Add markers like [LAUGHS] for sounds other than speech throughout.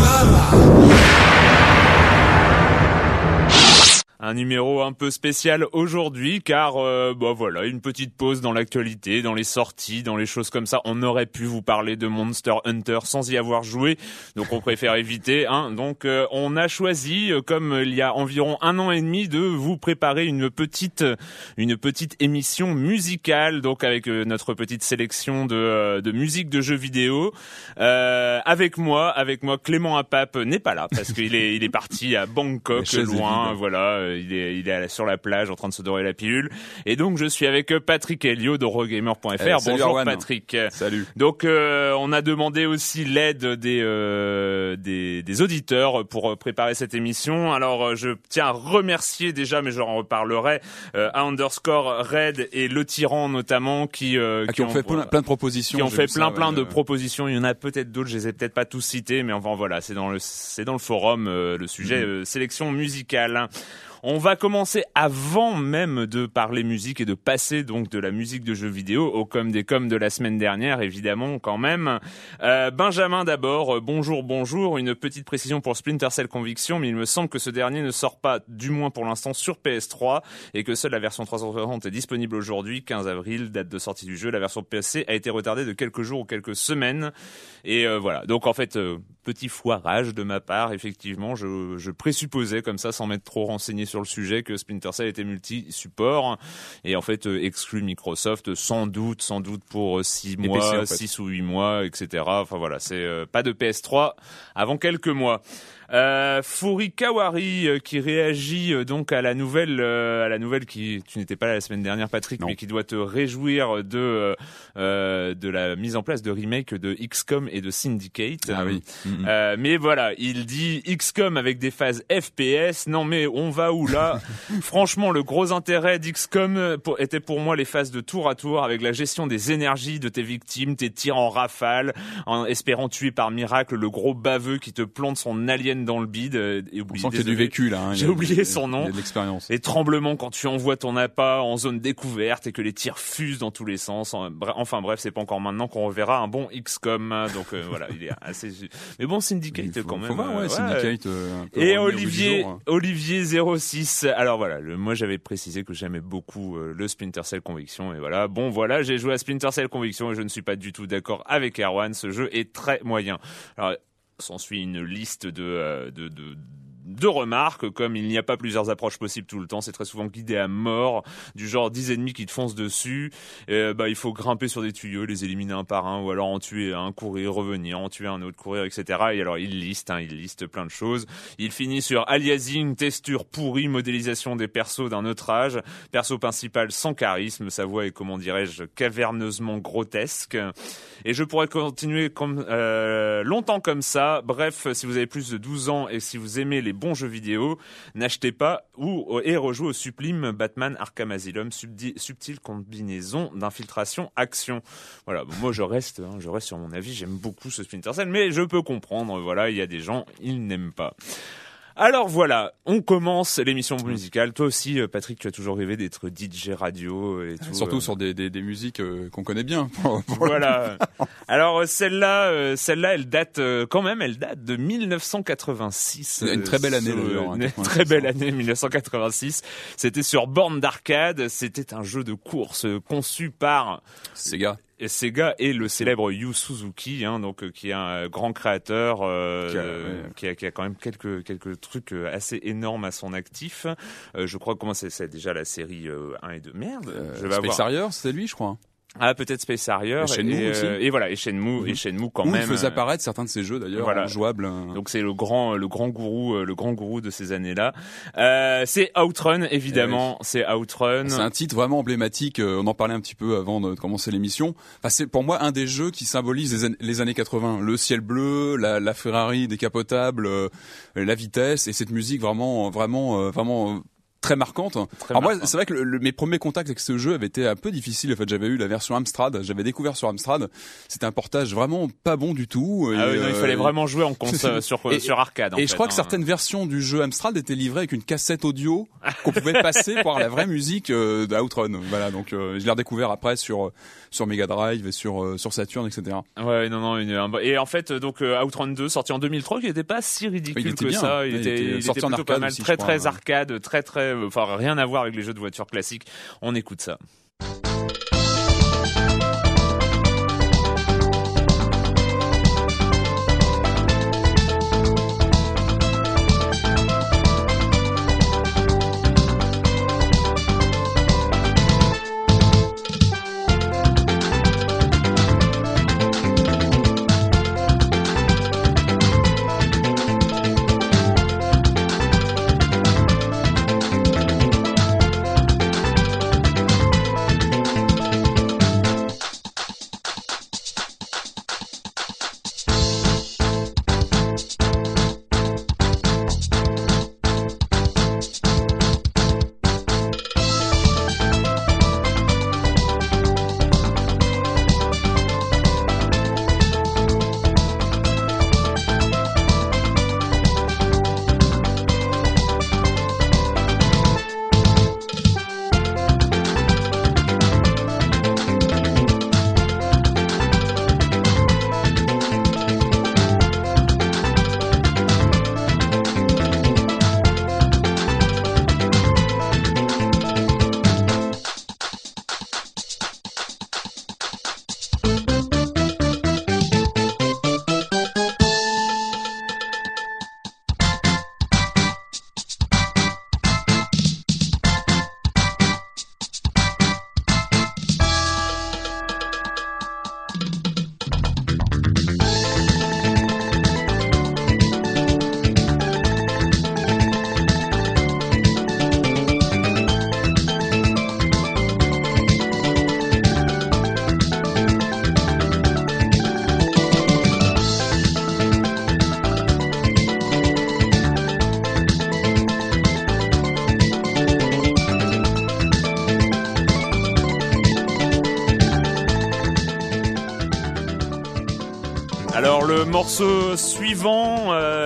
那咋了 un numéro un peu spécial aujourd'hui car euh, bah voilà une petite pause dans l'actualité, dans les sorties, dans les choses comme ça. On aurait pu vous parler de Monster Hunter sans y avoir joué, donc on préfère [LAUGHS] éviter. Hein. Donc euh, on a choisi, euh, comme il y a environ un an et demi, de vous préparer une petite une petite émission musicale, donc avec notre petite sélection de, de musique de jeux vidéo. avec moi, avec moi, Clément Apap n'est pas là parce qu'il est il est parti à Bangkok, loin, voilà il est, il est sur la plage en train de se dorer la pilule. Et donc je suis avec Patrick Helio d'Eurogamer.fr. Eh, Bonjour Patrick. Salut. Donc euh, on a demandé aussi l'aide des, euh, des, des auditeurs pour préparer cette émission. Alors je tiens à remercier déjà, mais j'en reparlerai, euh, Underscore Red et Le Tyran notamment qui ah, qui, ont, fait plein, plein, de propositions. Qui ont fait plein plein de propositions. Il y en a peut-être d'autres, je les ai peut-être pas tous cités, mais enfin voilà, c'est dans le c'est dans le forum le sujet mm-hmm. sélection musicale. On va commencer avant même de parler musique et de passer donc de la musique de jeux vidéo au com des coms de la semaine dernière, évidemment quand même. Euh, Benjamin d'abord, bonjour, bonjour. Une petite précision pour Splinter Cell Conviction, mais il me semble que ce dernier ne sort pas, du moins pour l'instant, sur PS3 et que seule la version 360 est disponible aujourd'hui, 15 avril, date de sortie du jeu. La version PC a été retardée de quelques jours ou quelques semaines. Et euh, voilà. Donc en fait, euh, petit foirage de ma part, effectivement, je, je présupposais comme ça, sans m'être trop renseigné sur le sujet que Splinter Cell était multi-support et en fait euh, exclu Microsoft sans doute, sans doute pour 6 euh, mois, 6 ou 8 mois, etc. Enfin voilà, c'est euh, pas de PS3 avant quelques mois. Euh, Kawari euh, qui réagit euh, donc à la nouvelle, euh, à la nouvelle qui tu n'étais pas là la semaine dernière, Patrick, mais qui doit te réjouir de de la mise en place de remake de XCOM et de Syndicate. Ah oui. Mm-hmm. mais voilà, il dit XCOM avec des phases FPS. Non mais on va où là? [LAUGHS] Franchement, le gros intérêt d'XCOM était pour moi les phases de tour à tour avec la gestion des énergies de tes victimes, tes tirs en rafale, en espérant tuer par miracle le gros baveux qui te plante son alien dans le bide. Euh, et oublié, On sent qu'il y a du vécu là. Hein, J'ai oublié son nom. l'expérience. Les tremblements quand tu envoies ton appât en zone découverte et que les tirs fusent dans tous les sens. Enfin bref, c'est pas encore maintenant qu'on reverra un bon XCOM. Donc euh, voilà, il est assez. Mais bon, Syndicate quand même. Faut voir, ouais, Syndicate. Euh, et Olivier, hein. Olivier 06. Alors voilà, le, moi j'avais précisé que j'aimais beaucoup le Splinter Cell Conviction et voilà. Bon voilà, j'ai joué à Splinter Cell Conviction et je ne suis pas du tout d'accord avec Erwan. Ce jeu est très moyen. Alors s'ensuit une liste de, euh, deux remarques, comme il n'y a pas plusieurs approches possibles tout le temps, c'est très souvent guidé à mort, du genre 10 ennemis qui te foncent dessus, bah, il faut grimper sur des tuyaux, les éliminer un par un, ou alors en tuer un, courir, revenir, en tuer un autre, courir, etc. Et alors il liste, hein, il liste plein de choses. Il finit sur aliasing, texture pourrie, modélisation des persos d'un autre âge, perso principal sans charisme, sa voix est comment dirais-je caverneusement grotesque. Et je pourrais continuer comme euh, longtemps comme ça. Bref, si vous avez plus de 12 ans et si vous aimez les bons jeux vidéo, n'achetez pas ou et rejouez au sublime Batman Arkham Asylum, subtile combinaison d'infiltration action. Voilà, moi je reste, hein, je reste sur mon avis. J'aime beaucoup ce Splinter Cell, mais je peux comprendre. Voilà, il y a des gens, ils n'aiment pas. Alors voilà, on commence l'émission musicale. Toi aussi, euh, Patrick, tu as toujours rêvé d'être DJ radio et tout. Surtout euh. sur des, des, des musiques euh, qu'on connaît bien. voilà. [LAUGHS] Alors celle-là, celle-là, elle date quand même, elle date de 1986. Une très belle année. Hein, une très belle année, 1986. C'était sur borne d'arcade. C'était un jeu de course conçu par Sega. Sega et le célèbre Yu Suzuki, hein, donc euh, qui est un grand créateur, euh, qui, a, qui, a, quand même quelques quelques trucs euh, assez énormes à son actif. je crois comment c'est déjà la série 1 et 2. Merde, je vais Space avoir... c'était lui, je crois. Ah peut-être Space Harrier et, et, aussi. et voilà et Shenmue mm -hmm. et Shenmue quand Où même. Il faisait apparaître certains de ses jeux d'ailleurs voilà. jouables. Donc c'est le grand le grand gourou le grand gourou de ces années-là. Euh, c'est Outrun évidemment, oui. c'est Outrun. C'est un titre vraiment emblématique. On en parlait un petit peu avant de commencer l'émission. Enfin, c'est pour moi un des jeux qui symbolise les, an les années 80. Le ciel bleu, la, la Ferrari décapotable, euh, la vitesse et cette musique vraiment vraiment euh, vraiment très marquante. Très Alors moi, c'est vrai que le, le, mes premiers contacts avec ce jeu avaient été un peu difficiles. En fait, j'avais eu la version Amstrad, j'avais découvert sur Amstrad. C'était un portage vraiment pas bon du tout. Ah oui, non, il fallait vraiment jouer en [LAUGHS] console sur et, sur arcade. En et fait, je crois hein. que certaines versions du jeu Amstrad étaient livrées avec une cassette audio qu'on pouvait [LAUGHS] passer pour la vraie musique euh, d'Outrun. Voilà, donc euh, je l'ai redécouvert après sur sur Mega Drive et sur euh, sur Saturn, etc. Ouais, non, non. Une, un, et en fait, donc euh, Outrun 2 sorti en 2003, qui n'était pas si ridicule il que bien. ça. Il, il était, était il sorti était en plutôt pas arcade mal, aussi, très crois, très arcade, très très, rien à voir avec les jeux de voitures classiques. On écoute ça. Morceau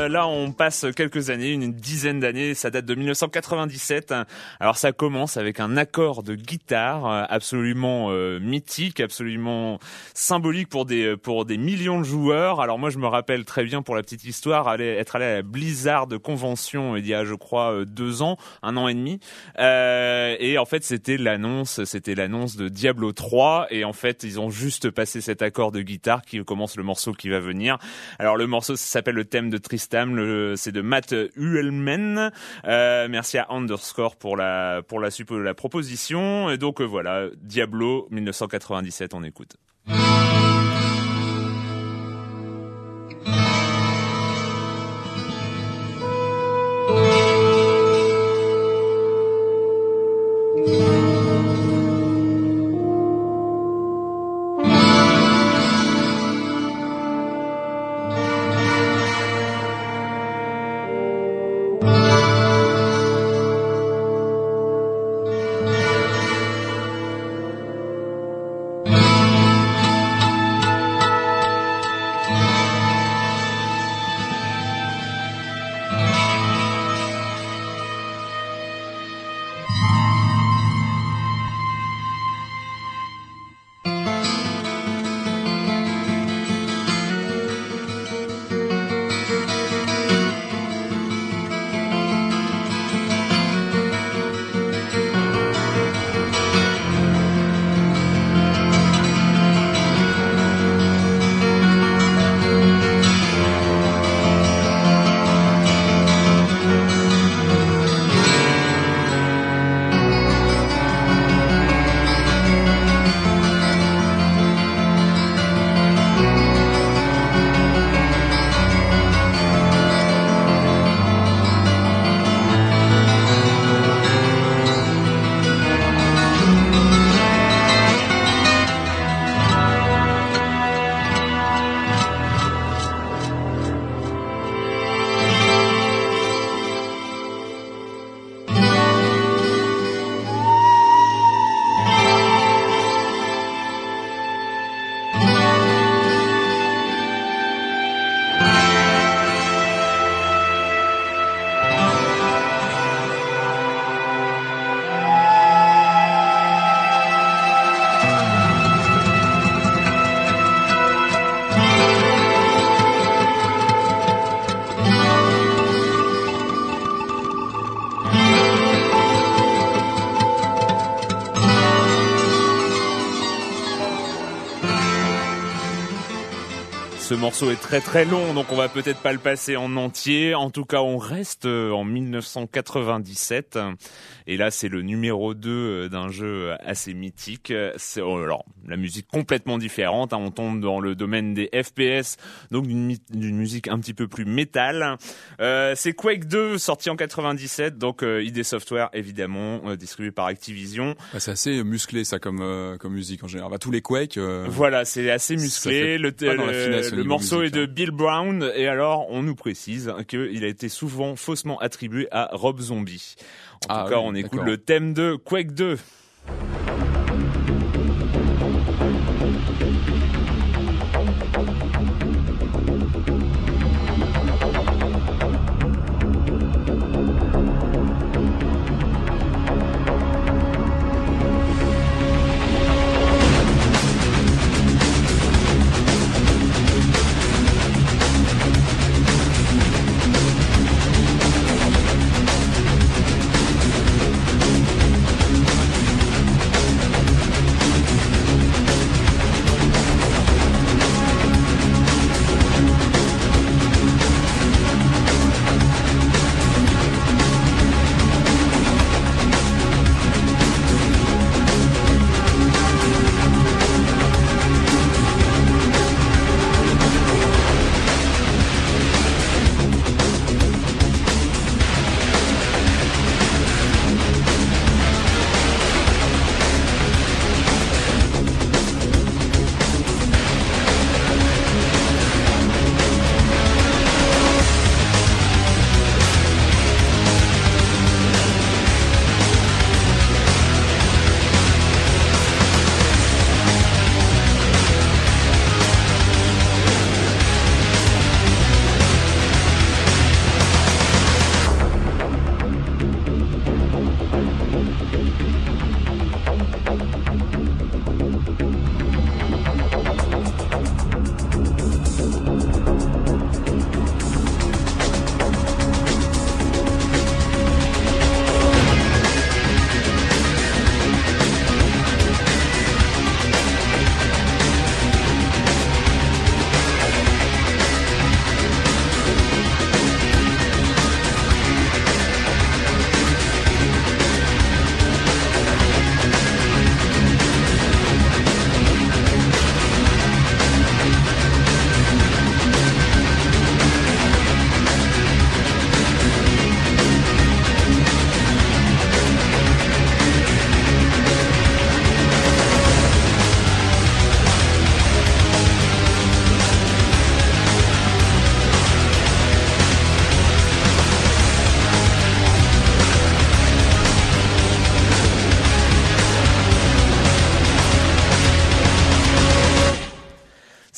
euh, là on passe quelques années, une dizaine d'années, ça date de 1997. Alors ça commence avec un accord de guitare euh, absolument euh, mythique, absolument symbolique pour des pour des millions de joueurs. Alors moi je me rappelle très bien pour la petite histoire, aller être allé à la Blizzard Convention il y a je crois deux ans, un an et demi, et en fait c'était l'annonce, c'était l'annonce de Diablo 3 et en fait ils ont juste passé cet accord de guitare qui commence le morceau qui va venir. Alors le morceau s'appelle le thème de Tristam, c'est de Matt Uelmen. Euh, merci à Underscore pour la pour la, la proposition. Et donc voilà, Diablo 1997, on écoute. Morceau est très très long, donc on va peut-être pas le passer en entier. En tout cas, on reste euh, en 1997. Et là, c'est le numéro 2 euh, d'un jeu assez mythique. C'est oh, alors la musique complètement différente. Hein. On tombe dans le domaine des FPS, donc d'une musique un petit peu plus métal. Euh, c'est Quake 2 sorti en 97, donc euh, ID Software évidemment euh, distribué par Activision. Bah, c'est assez musclé ça comme euh, comme musique en général. Bah, tous les Quake. Voilà, c'est assez musclé. Le, le, morceau est de. Bill Brown et alors on nous précise qu'il a été souvent faussement attribué à Rob Zombie. En ah tout cas, on écoute le thème de Quake 2.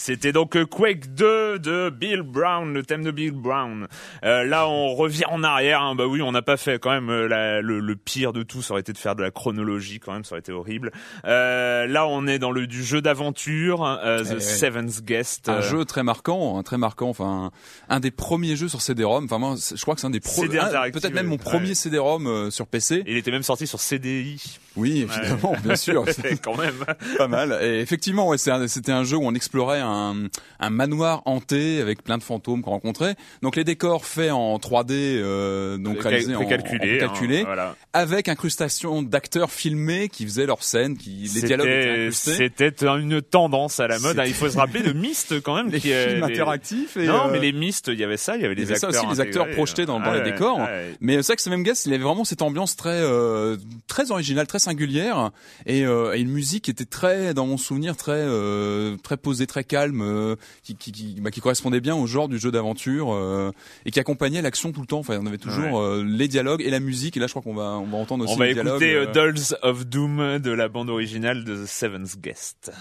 C'était donc euh, Quake 2 de Bill Brown, le thème de Bill Brown. Euh, là, on revient en arrière. Hein. Bah oui, on n'a pas fait quand même euh, le, pire de tout. Ça aurait été de faire de la chronologie quand même. Ça aurait été horrible. là, on est dans le du jeu d'aventure, The eh Seventh Guest. Un jeu très marquant, un très marquant. Enfin, un des premiers jeux sur CD-ROM. Enfin, moi, je crois que c'est un des premiers. Peut-être même mon premier CD-ROM sur PC. Il était même sorti sur CDI. Oui, évidemment, bien [LAUGHS] sûr. quand même. Pas mal. Et effectivement, ouais, c'était un jeu où on explorait un, un, manoir hanté avec plein de fantômes qu'on rencontrait. Donc les décors faits en 3D, euh, donc réalisés en, calculé, calculé hein, avec incrustation d'acteurs filmés qui faisaient leurs scènes, qui les dialogues étaient C'était une tendance à la mode. Il faut se rappeler de Myst quand même. [LAUGHS] Les qui, films interactifs. Et non, mais les Myst, il y avait ça, il y avait les acteurs. Ça aussi, les acteurs projetés dans, dans les décors. Mais c'est vrai que ce même Guest, il avait vraiment cette ambiance très euh, très originale, très singulière, et, euh, et, une musique qui était très, dans mon souvenir, très euh, très posée, très calme, euh, qui qui, qui, bah, qui, correspondait bien au genre du jeu d'aventure euh, et qui accompagnait l'action tout le temps. Enfin, on avait toujours euh, les dialogues et la musique. Et là, je crois qu'on va on va entendre aussi on va les dialogues. écouter Dolls of Doom de la bande originale de The Seventh Guest.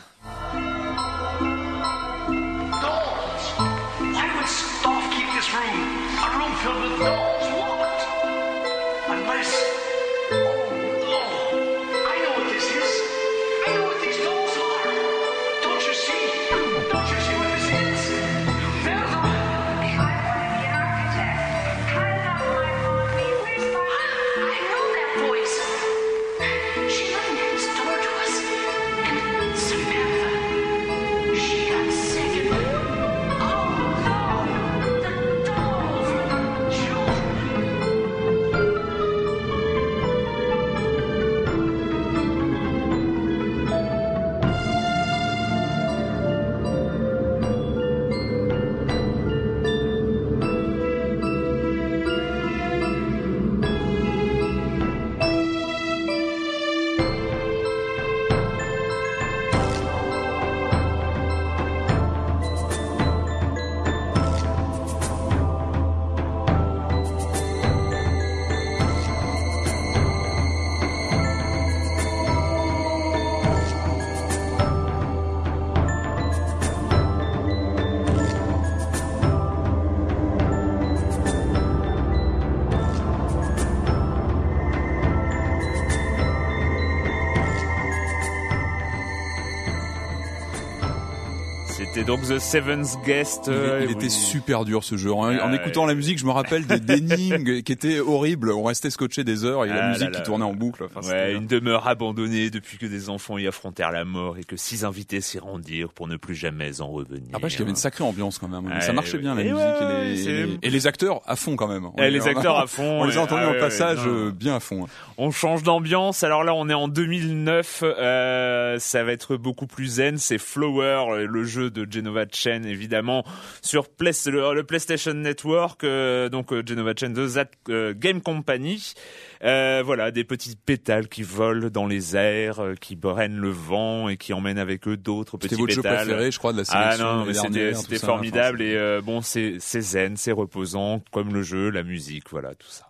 Donc The Seventh Guest. il, euh, était super dur ce jeu. En, écoutant la musique, je me rappelle des [LAUGHS] énigmes qui étaient horribles. On restait scotché des heures et la ah musique qui tournait en boucle. ouais, une demeure abandonnée depuis que des enfants y affrontèrent la mort et que six invités s'y rendirent pour ne plus jamais en revenir. Après, il y avait une sacrée ambiance quand même. ça marchait bien la musique et, les, acteurs à fond quand même. Et les acteurs à [LAUGHS] fond. On les a entendus en passage euh, bien à fond. Hein. On change d'ambiance. Alors là, on est en 2009. Euh, ça va être beaucoup plus zen. C'est Flower, le jeu de Genova Chen, évidemment, sur le, PlayStation Network, euh, donc euh, Genova Chen de Zat euh, Game Company. voilà, des petites pétales qui volent dans les airs, qui prennent le vent et qui emmènent avec eux d'autres petits pétales. C'était votre jeu préféré, je crois, de la sélection. Ah non, mais c'était formidable et bon, c'est zen, c'est reposant, comme le jeu, la musique, voilà, tout ça.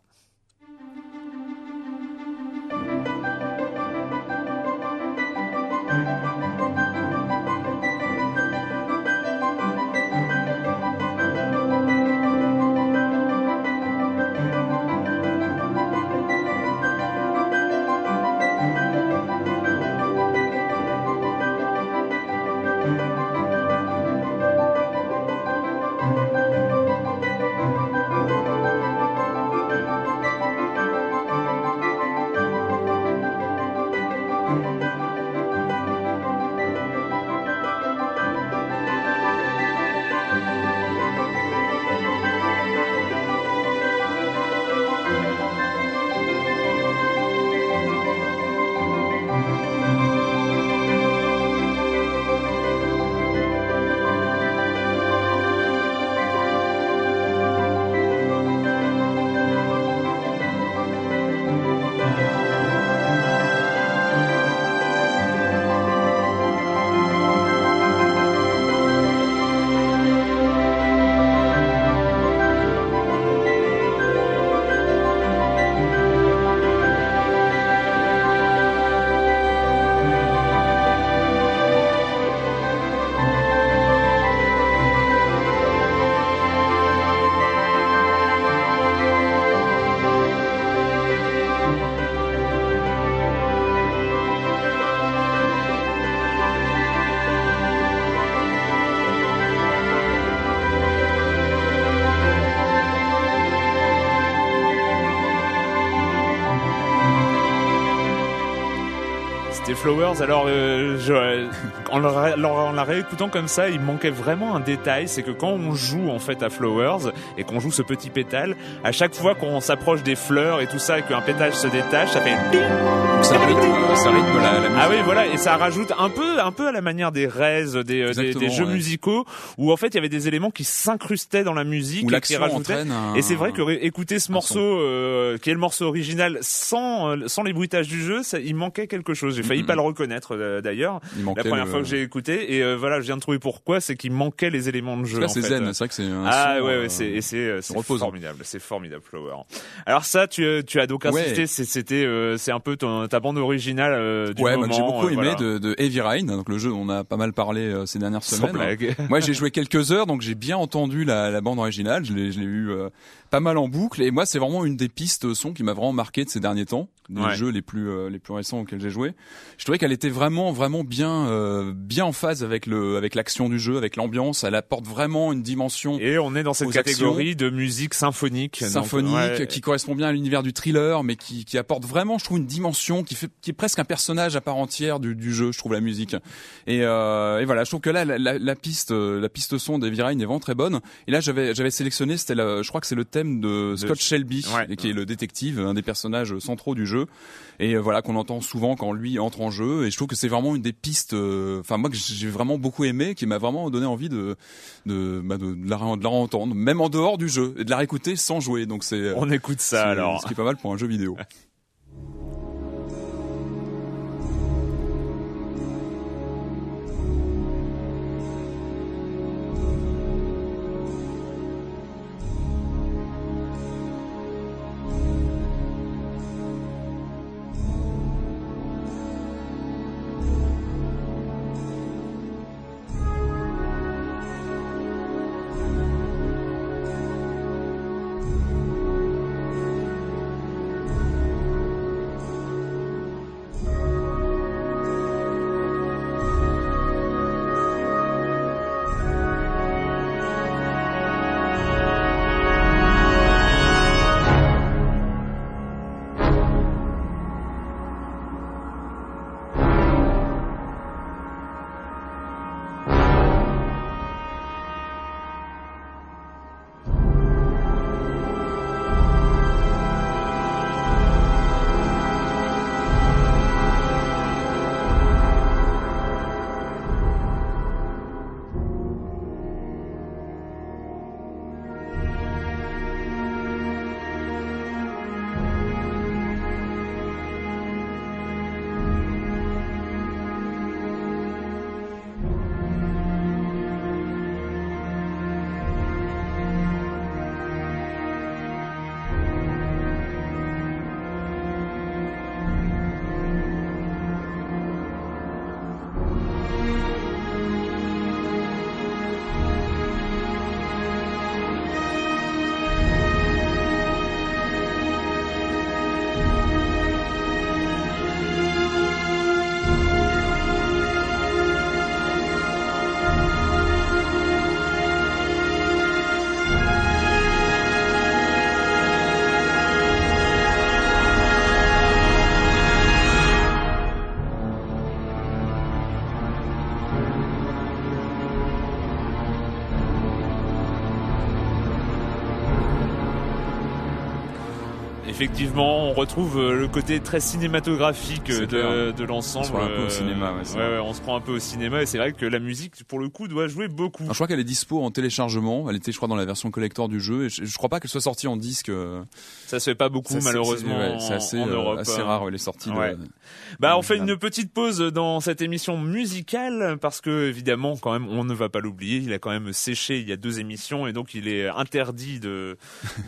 Alors, euh, je, en, la, en la réécoutant comme ça, il manquait vraiment un détail, c'est que quand on joue en fait à Flowers et qu'on joue ce petit pétale, à chaque fois qu'on s'approche des fleurs et tout ça, et qu'un pétale se détache, ça fait Donc ça rythme, ça rythme la, la musique. Ah oui, voilà, et ça rajoute un peu, un peu à la manière des raises, des, euh, des, jeux ouais. musicaux, où en fait il y avait des éléments qui s'incrustaient dans la musique Où et qui rajoutaient. un- Et c'est vrai que écouter ce morceau, euh, qui est le morceau original, sans euh, sans les bruitages du jeu, ça, il manquait quelque chose. J'ai failli Mhm. pas le reconnaître euh, d'ailleurs la première le- fois que j'ai écouté. Et euh, voilà, je viens de trouver pourquoi, c'est qu'il manquait les éléments de jeu. C'est zen. C'est vrai que c'est un Ah son, ouais, euh, ouais, c'est et c'est euh, c'est reposant. formidable, c'est formidable Flower. Alors ça, tu euh, tu as donc Ouais. insisté, c'est- c'était euh, c'est un peu ton, ta bande originale euh, du Ouais, moment. j'ai beaucoup euh, aimé voilà. de, de Heavy Rain, donc le jeu on a pas mal parlé euh, ces dernières Sans semaines. blague. Moi, j'ai joué quelques heures, donc j'ai bien entendu la, la bande originale. Je l'ai, je l'ai eu euh, pas mal en boucle. Et moi, c'est vraiment une des pistes son qui m'a vraiment marqué de ces derniers temps, des Ouais. jeux les plus euh, les plus récents auxquels j'ai joué. Je trouvais qu'elle était vraiment vraiment bien euh, bien en phase avec le avec l'action du jeu, avec l'ambiance. Elle apporte vraiment une dimension Et on est dans cette catégorie de musique symphonique. donc, symphonique ouais. qui correspond bien à l'univers du thriller mais qui, qui apporte vraiment je trouve une dimension qui fait qui est presque un personnage à part entière du, du jeu je trouve la musique et, euh, et voilà je trouve que là la, la, la piste euh, la piste son d'Heavy Rain est vraiment très bonne et là j'avais j'avais sélectionné c'était je crois que c'est le thème de Scott Shelby Ouais. qui est le détective un des personnages centraux du jeu et euh, voilà qu'on entend souvent quand lui entre en jeu et je trouve que c'est vraiment une des pistes euh, enfin moi que j'ai vraiment beaucoup aimé qui m'a vraiment donné envie de de, bah, de, de la, de la entendre même en dehors du jeu et de la réécouter sans jouer donc c'est euh, On écoute ça alors. ce qui est pas mal pour un jeu vidéo [LAUGHS] Effectivement, on retrouve euh, le côté très cinématographique euh, de, l'ensemble. On se prend un peu au euh, cinéma, ouais, c'est ouais, vrai. ouais, on se prend un peu au cinéma et c'est vrai que la musique, pour le coup, doit jouer beaucoup. Alors, je crois qu'elle est dispo en téléchargement elle était je crois dans la version collector du jeu et je, je crois pas qu'elle soit sortie en disque Ça se fait pas beaucoup, malheureusement, c'est assez, en Europe. assez rare de- Ouais. Bah, on fait une petite pause dans cette émission musicale parce que évidemment, quand même, on ne va pas l'oublier. Il a quand même séché il y a deux émissions et donc il est interdit de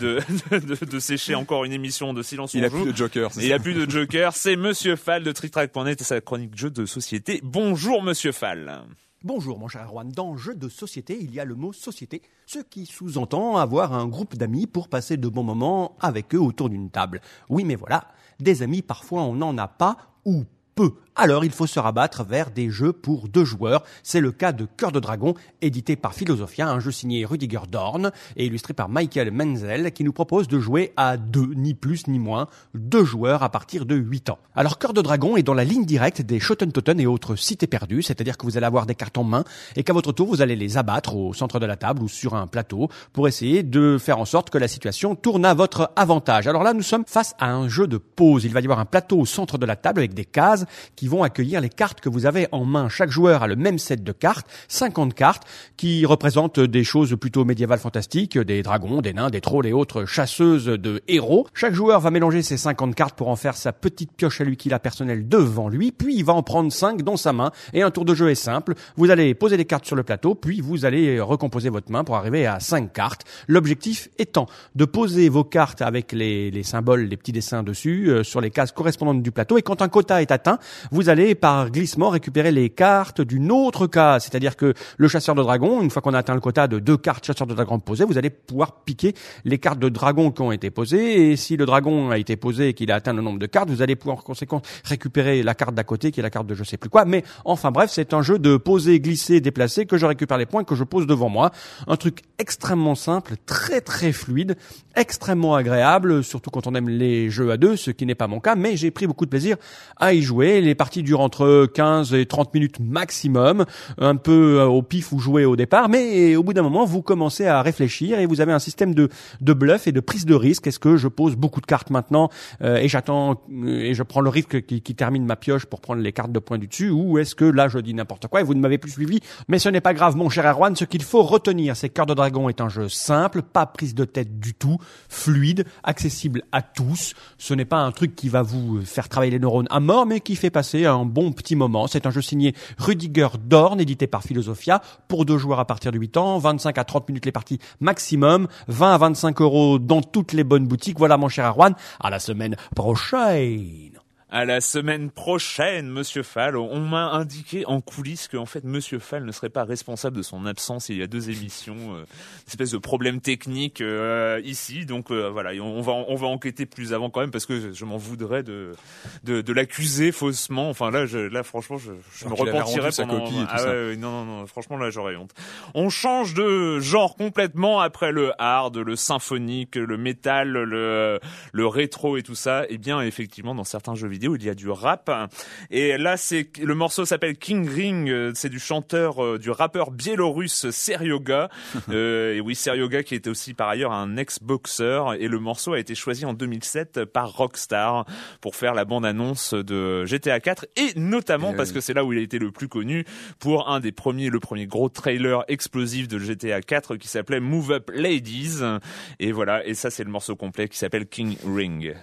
de, [LAUGHS] de, de sécher encore une émission de Silence il on a joue. plus de Joker il n'y a plus de Joker. C'est Monsieur Fall de TrickTrack.net et sa chronique jeu de société. Bonjour Monsieur Fall. Bonjour mon cher Erwan, dans jeu de société, il y a le mot société, ce qui sous-entend avoir un groupe d'amis pour passer de bons moments avec eux autour d'une table. Oui mais voilà, des amis parfois on n'en a pas ou peu. Alors il faut se rabattre vers des jeux pour deux joueurs. C'est le cas de Cœur de Dragon, édité par Philosophia, un jeu signé Rudiger Dorn et illustré par Michael Menzel, qui nous propose de jouer à deux, ni plus ni moins, deux joueurs à partir de 8 ans. Alors Cœur de Dragon est dans la ligne directe des Totten et autres cités perdues, c'est-à-dire que vous allez avoir des cartes en main et qu'à votre tour vous allez les abattre au centre de la table ou sur un plateau pour essayer de faire en sorte que la situation tourne à votre avantage. Alors là, nous sommes face à un jeu de pause. Il va y avoir un plateau au centre de la table avec des cases qui vont accueillir les cartes que vous avez en main. Chaque joueur a le même set de cartes, 50 cartes, qui représentent des choses plutôt médiévales fantastiques, des dragons, des nains, des trolls et autres chasseuses de héros. Chaque joueur va mélanger ces 50 cartes pour en faire sa petite pioche à lui qu'il a personnelle devant lui, puis il va en prendre 5 dans sa main, et un tour de jeu est simple. Vous allez poser des cartes sur le plateau, puis vous allez recomposer votre main pour arriver à 5 cartes. L'objectif étant de poser vos cartes avec les, les symboles, les petits dessins dessus, euh, sur les cases correspondantes du plateau, et quand un quota est atteint, vous allez par glissement récupérer les cartes d'une autre case. C'est-à-dire que le chasseur de dragon, une fois qu'on a atteint le quota de deux cartes chasseur de dragon posées, vous allez pouvoir piquer les cartes de dragon qui ont été posées. Et si le dragon a été posé et qu'il a atteint le nombre de cartes, vous allez pouvoir en conséquence récupérer la carte d'à côté qui est la carte de je sais plus quoi. Mais enfin bref, c'est un jeu de poser, glisser, déplacer, que je récupère les points, que je pose devant moi. Un truc extrêmement simple, très très fluide, extrêmement agréable, surtout quand on aime les jeux à deux, ce qui n'est pas mon cas, mais j'ai pris beaucoup de plaisir à y jouer. Parties durent entre 15 et 30 minutes maximum, un peu euh, au pif ou jouer au départ, mais au bout d'un moment, vous commencez à réfléchir et vous avez un système de, de bluff et de prise de risque. Est-ce que je pose beaucoup de cartes maintenant euh, et j'attends euh, et je prends le risque qui, qui, termine ma pioche pour prendre les cartes de points du dessus ou est-ce que là je dis n'importe quoi et vous ne m'avez plus suivi Mais ce n'est pas grave, mon cher Erwan, ce qu'il faut retenir, c'est que Cœur de Dragon est un jeu simple, pas prise de tête du tout, fluide, accessible à tous. Ce n'est pas un truc qui va vous faire travailler les neurones à mort, mais qui fait passer un bon petit moment. C'est un jeu signé Rudiger Dorn, édité par Philosophia, pour deux joueurs à partir de 8 ans, 25 à 30 minutes les parties maximum, 20 à 25 euros dans toutes les bonnes boutiques. Voilà mon cher Arwan, à la semaine prochaine à la semaine prochaine, Monsieur Fall. On m'a indiqué en coulisses que en fait Monsieur Fall ne serait pas responsable de son absence. Il y a deux émissions, euh, une espèce de problème technique euh, ici. Donc euh, voilà, on va on va enquêter plus avant quand même parce que je, m'en voudrais de de, de l'accuser faussement. Enfin là, je, là franchement, je, je me repentirais sa pendant. Copie et tout ah ça. ouais, non non non, franchement là j'aurais honte. On change de genre complètement après le hard, le symphonique, le métal, le le rétro et tout ça. Et eh bien effectivement dans certains jeux vidéo il y a du rap. Et là, c'est le morceau s'appelle King Ring. C'est du chanteur, euh, du rappeur biélorusse Seryoga. [LAUGHS] euh, et oui, Seryoga qui était aussi par ailleurs un ex-boxeur. Et le morceau a été choisi en 2007 par Rockstar pour faire la bande-annonce de GTA 4 et notamment Et parce oui. que c'est là où il a été le plus connu pour un des premiers, le premier gros trailer explosif de GTA 4 qui s'appelait Move Up Ladies. Et voilà. Et ça, c'est le morceau complet qui s'appelle King Ring.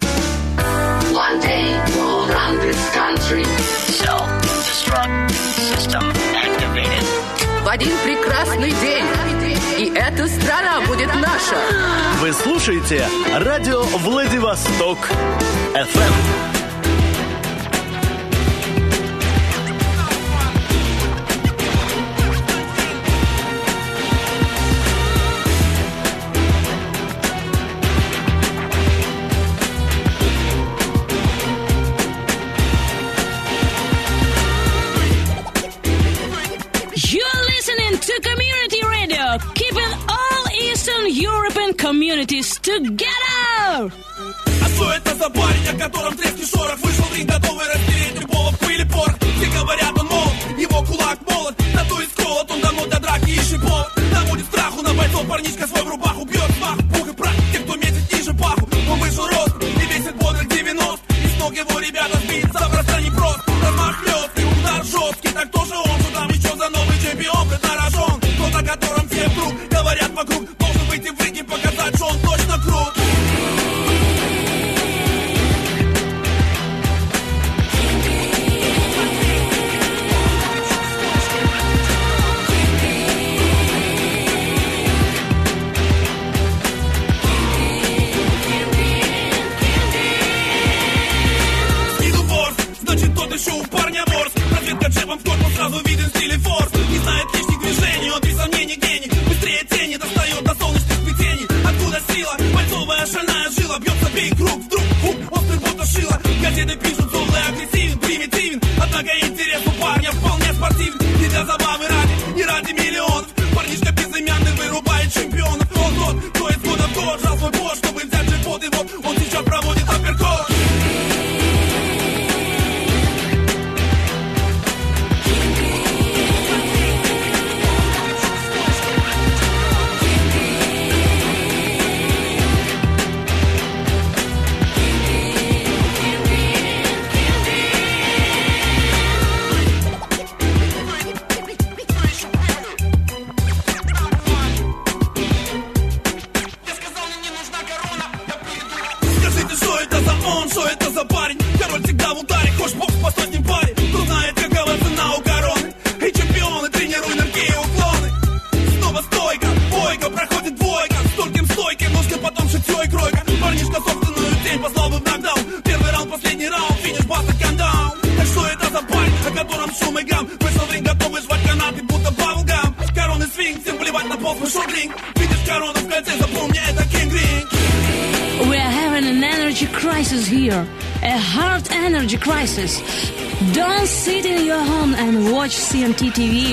One day we'll run this country. Self-destruct system activated. В один прекрасный день. И эта страна будет наша. Вы слушаете радио Владивосток FM. Community Radio, keeping all Eastern European communities together. А что это за парень, о котором трески шорох Вышел ринг, готовый растереть любого пыли порох. Все говорят, он молод, его кулак молот и сколот, он давно для драки ищет повод. Наводит страху на бойцов, парнишка свой в рубаху Бьет смах, пух и прах, те, кто метит ниже паху Он выше рост. И весит бодрых 90 И с ног его ребята сбит, забраться непрост Размах хлесткий, удар жесткий Так тоже он, что там еще за новый чемпион Преднарожен, вокруг, должен выйти в ринг и показать, что он точно крут еще у парня ворс Разведка джебом в корпус, сразу виден стиль и форс Моя шальная жила бьется, бей круг, вдруг, хук, острый будто шило Газеты пишут, злой агрессивен, примитивен. Однако интерес у парня вполне спортивен. И для забавы ради, и ради миллиона.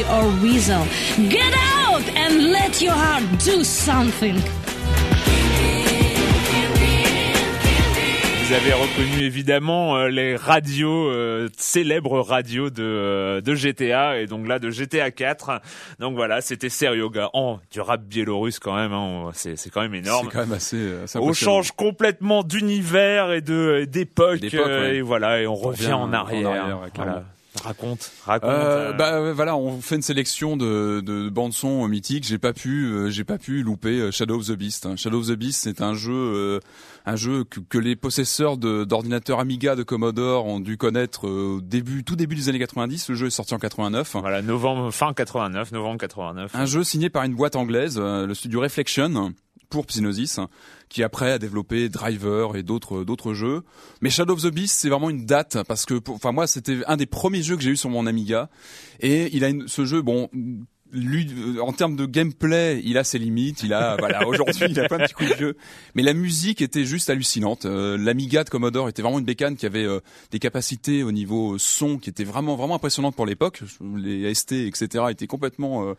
Or Weasel. Get out and let your heart do something. Vous avez reconnu évidemment euh, les radios, euh, célèbres radios de, euh, de GTA et donc là de GTA 4. Donc voilà, c'était Serioga. Oh, du rap biélorusse quand même, hein, c'est c'est quand même énorme. C'est quand même assez, assez On change complètement d'univers et de d'époque D'époque, euh, ouais. et voilà et on On revient revient en en arrière. arrière, ouais, clairement. voilà. Raconte, raconte. Euh, euh, bah ouais, voilà, on fait une sélection de, de bandes son mythiques. J'ai pas pu, euh, j'ai pas pu louper euh, Shadow of the Beast. hein. Shadow of the Beast, c'est un jeu, euh, un jeu que, que les possesseurs de- d'ordinateurs Amiga de Commodore ont dû connaître euh, au début, tout début des années 90. Le jeu est sorti en 89. Voilà, novembre fin 89, novembre 89. Un jeu signé par une boîte anglaise, euh, le studio Reflection, pour qui après a développé Driver et d'autres d'autres jeux. Mais Shadow of the Beast, c'est vraiment une date parce que, enfin moi, c'était un des premiers jeux que j'ai eu sur mon Amiga. Et il a une, ce jeu, bon. Lui, euh, en termes de gameplay, il a ses limites. Il a, [LAUGHS] voilà, aujourd'hui, il a plein de petits coups de jeu. Mais la musique était juste hallucinante. Euh, L'Amiga de Commodore était vraiment une bécane qui avait euh, des capacités au niveau son qui étaient vraiment, vraiment impressionnantes pour l'époque. Les ST, etc., étaient complètement euh,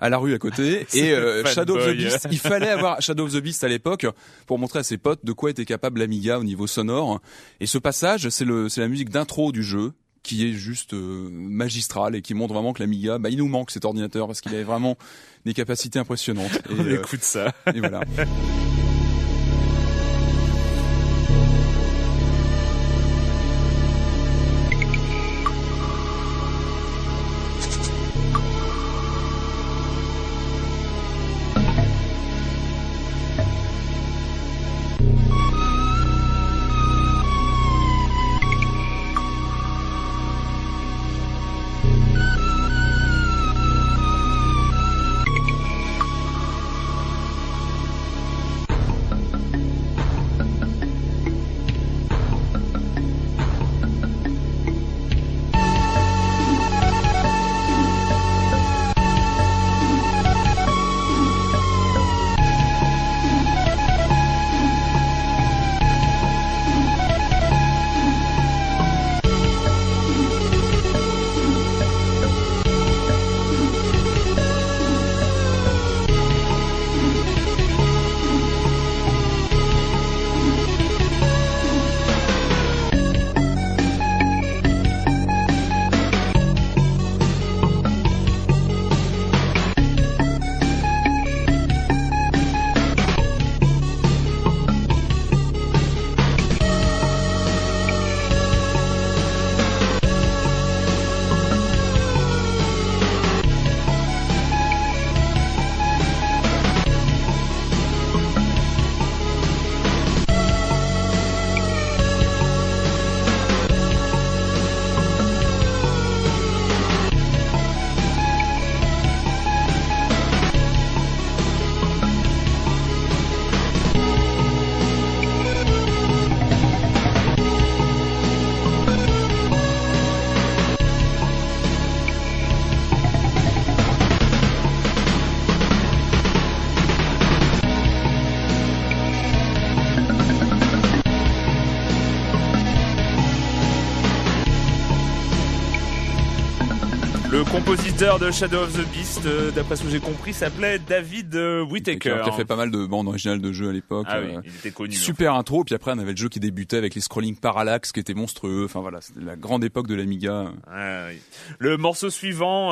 à la rue à côté. [LAUGHS] Et. Shadow of the Beast, il fallait avoir [LAUGHS] Shadow of the Beast à l'époque pour montrer à ses potes de quoi était capable l'Amiga au niveau sonore. Et ce passage, c'est le, c'est la musique d'intro du jeu qui est juste euh, magistrale et qui montre vraiment que l'Amiga, bah, il nous manque cet ordinateur parce qu'il avait vraiment des capacités impressionnantes. Et, On [LAUGHS] euh, écoute ça. et voilà. [LAUGHS] Le de Shadow of the Beast, euh, d'après ce que j'ai compris, s'appelait David euh, Whittaker. Qui a fait pas mal de bandes originales de jeux à l'époque. Ah oui, euh, il était connu. Super intro, puis après on avait le jeu qui débutait avec les scrolling parallax qui étaient monstrueux. Enfin voilà, c'était la grande époque de l'Amiga. Ah oui. Le morceau suivant,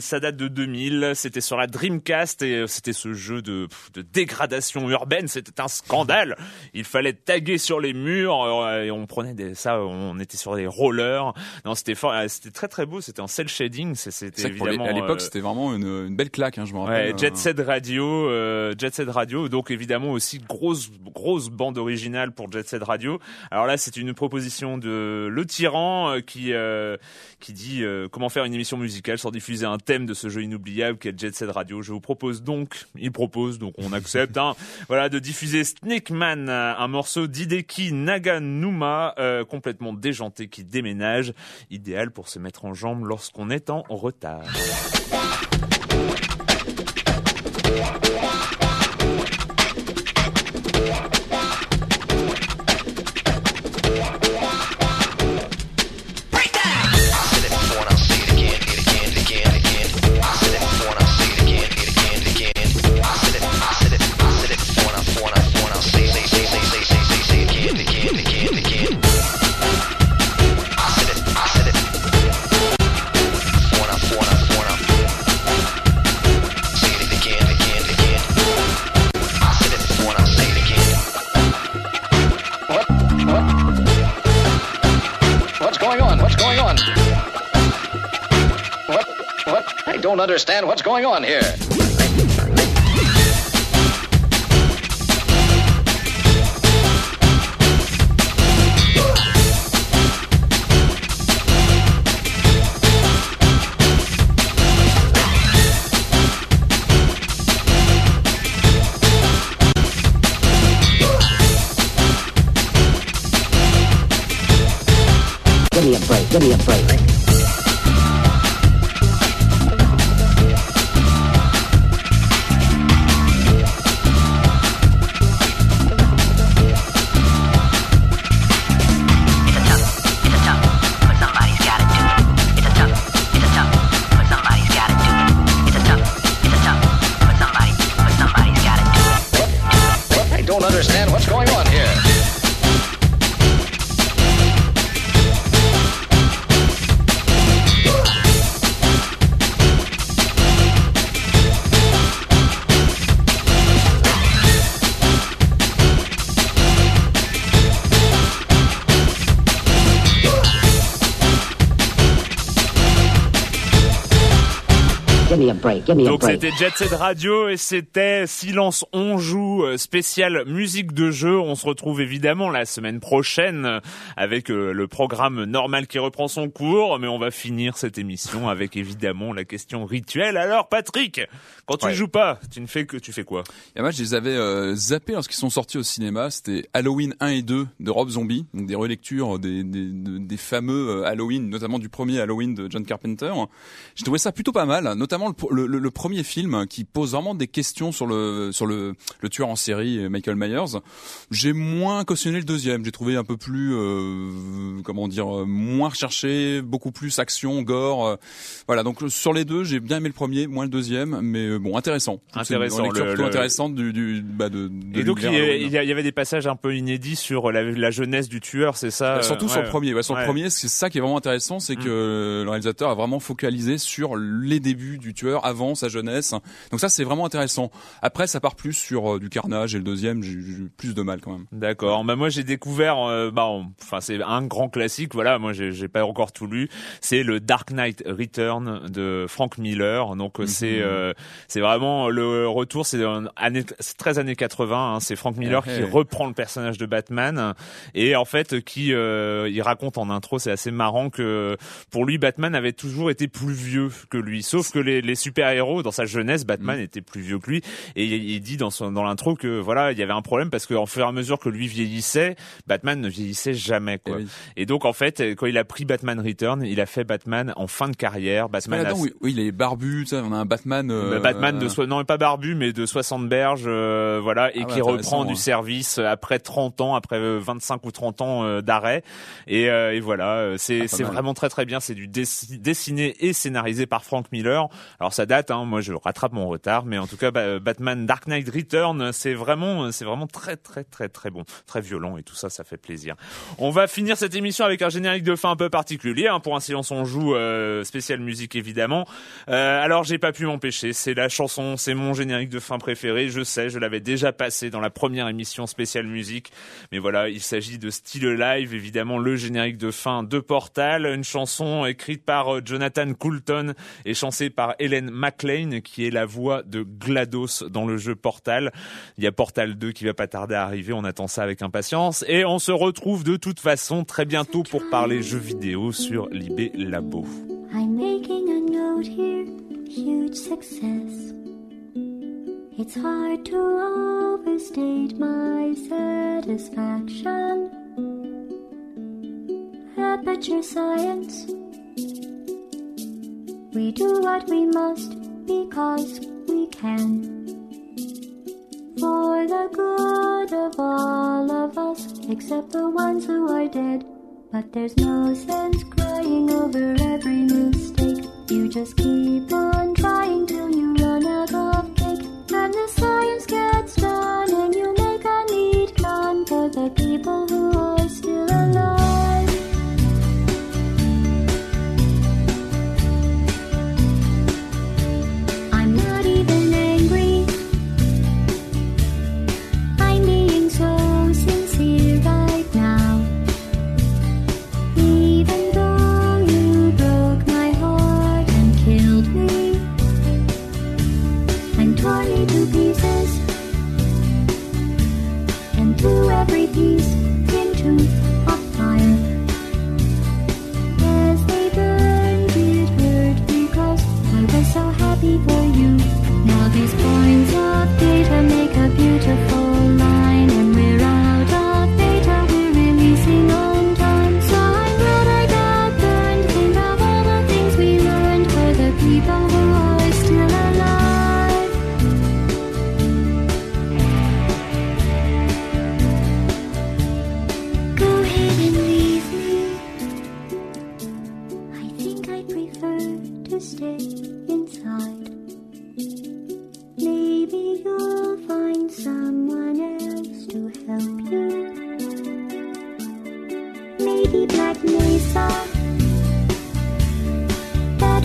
ça date de 2000. C'était sur la Dreamcast et c'était ce jeu de, dégradation urbaine. C'était un scandale. Il fallait taguer sur les murs et on prenait des, ça, on était sur des rollers. Non, c'était fort, c'était très très beau. C'était en cel shading. c'est- c'était les- évidemment à l'époque, euh, c'était vraiment une, une belle claque, hein, je me rappelle. Ouais, Jet Set Radio, euh, Jet Set Radio, donc évidemment aussi grosse grosse bande originale pour Jet Set Radio. Alors là, c'est une proposition de Le Tyran euh, qui euh, qui dit euh, comment faire une émission musicale sans diffuser un thème de ce jeu inoubliable qu'est Jet Set Radio. Je vous propose donc, il propose donc on accepte, hein, [LAUGHS] voilà, de diffuser Snake Man, euh, un morceau d'Hideki Naganuma euh, complètement déjanté qui déménage, idéal pour se mettre en jambe lorsqu'on est en retard. Basta. Understand what's going on here. Give me a break. Give me a break. Donc c'était Jet Set Radio et c'était Silence on joue euh, spécial musique de jeu. On se retrouve évidemment la semaine prochaine euh, avec euh, le programme normal qui reprend son cours, mais on va finir cette émission avec évidemment la question rituelle. Alors Patrick, quand tu Ouais. joues pas, tu ne fais que tu fais quoi? Et moi, je les avais euh, zappés lorsqu'ils sont sortis au cinéma. C'était Halloween 1 et 2 de Rob Zombie, donc des relectures des, des, de- des fameux Halloween, notamment du premier Halloween de John Carpenter. J'ai trouvé ça plutôt pas mal, notamment le, le, le- le premier film qui pose vraiment des questions sur le sur le, le tueur en série euh, Michael Myers. J'ai moins cautionné le deuxième. J'ai trouvé un peu plus, euh, comment dire, euh, moins recherché, beaucoup plus action, gore. euh, voilà. Donc sur les deux, j'ai bien aimé le premier, moins le deuxième, mais euh, bon, intéressant. C'est une Intéressant, lecture le- plutôt intéressante du, du bah de, de Et donc il y, a- il avait des passages un peu inédits sur la, la jeunesse du tueur, c'est ça Euh, euh, Surtout sur ouais. le premier. Ouais, sur Ouais. le premier, c'est ça qui est vraiment intéressant, c'est Mm. que le réalisateur a vraiment focalisé sur les débuts du tueur avant sa jeunesse. Donc ça, c'est vraiment intéressant. Après, ça part plus sur euh, du carnage et le deuxième, j'ai eu plus de mal quand même. D'accord. Bah moi j'ai découvert, euh, bah enfin c'est un grand classique. Voilà, moi j'ai pas encore tout lu. C'est le Dark Knight Return de Frank Miller. Donc euh, c'est euh, c'est vraiment le retour. C'est année- 13 années 80. hein. C'est Frank Miller Eh, qui eh. reprend le personnage de Batman et en fait qui il raconte en intro, c'est assez marrant que pour lui Batman avait toujours été plus vieux que lui. Sauf que les, les super héros dans sa jeunesse, Batman était plus vieux que lui et il, dit dans son dans l'intro que voilà il y avait un problème parce qu'en fur et à mesure que lui vieillissait, Batman ne vieillissait jamais quoi. Eh oui. Et donc en fait quand il a pris Batman Return, il a fait Batman en fin de carrière. Batman a- là-dedans, oui, oui, il est barbu, on a un Batman. euh, bah, Batman de soi non pas barbu mais de 60 berges euh, voilà et Ah qui intéressant, reprend du service après 30 ans après euh, 25 ou 30 ans euh, d'arrêt et, euh, et voilà euh, c'est Ah, vraiment très très bien c'est du dessi- dessiné et scénarisé par Frank Miller alors ça ça Hein. Moi, je rattrape mon retard, mais en tout cas, bah, Batman Dark Knight Return, c'est vraiment, c'est vraiment très, très, très, très bon, très violent et tout ça, ça fait plaisir. On va finir cette émission avec un générique de fin un peu particulier. Hein. Pour un silence on joue, euh, spécial musique évidemment. Euh, alors, j'ai pas pu m'empêcher. C'est la chanson, c'est mon générique de fin préféré. Je sais, je l'avais déjà passé dans la première émission spéciale musique, mais voilà, il s'agit de style live, évidemment le générique de fin de Portal, une chanson écrite par euh, Jonathan Coulton et chantée par Helen Qui est la voix de GLaDOS dans le jeu Portal. Il y a Portal 2 qui va pas tarder à arriver, on attend ça avec impatience. Et on se retrouve de toute façon très bientôt pour parler jeux vidéo sur Libé Labo. I'm making a note here, huge success. It's hard to overstate my satisfaction. Aperture science? We do what we must because we can. For the good of all of us, except the ones who are dead. But there's no sense crying over every mistake. You just keep on trying till you run out of cake. And the science gets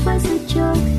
thoáng sự chớp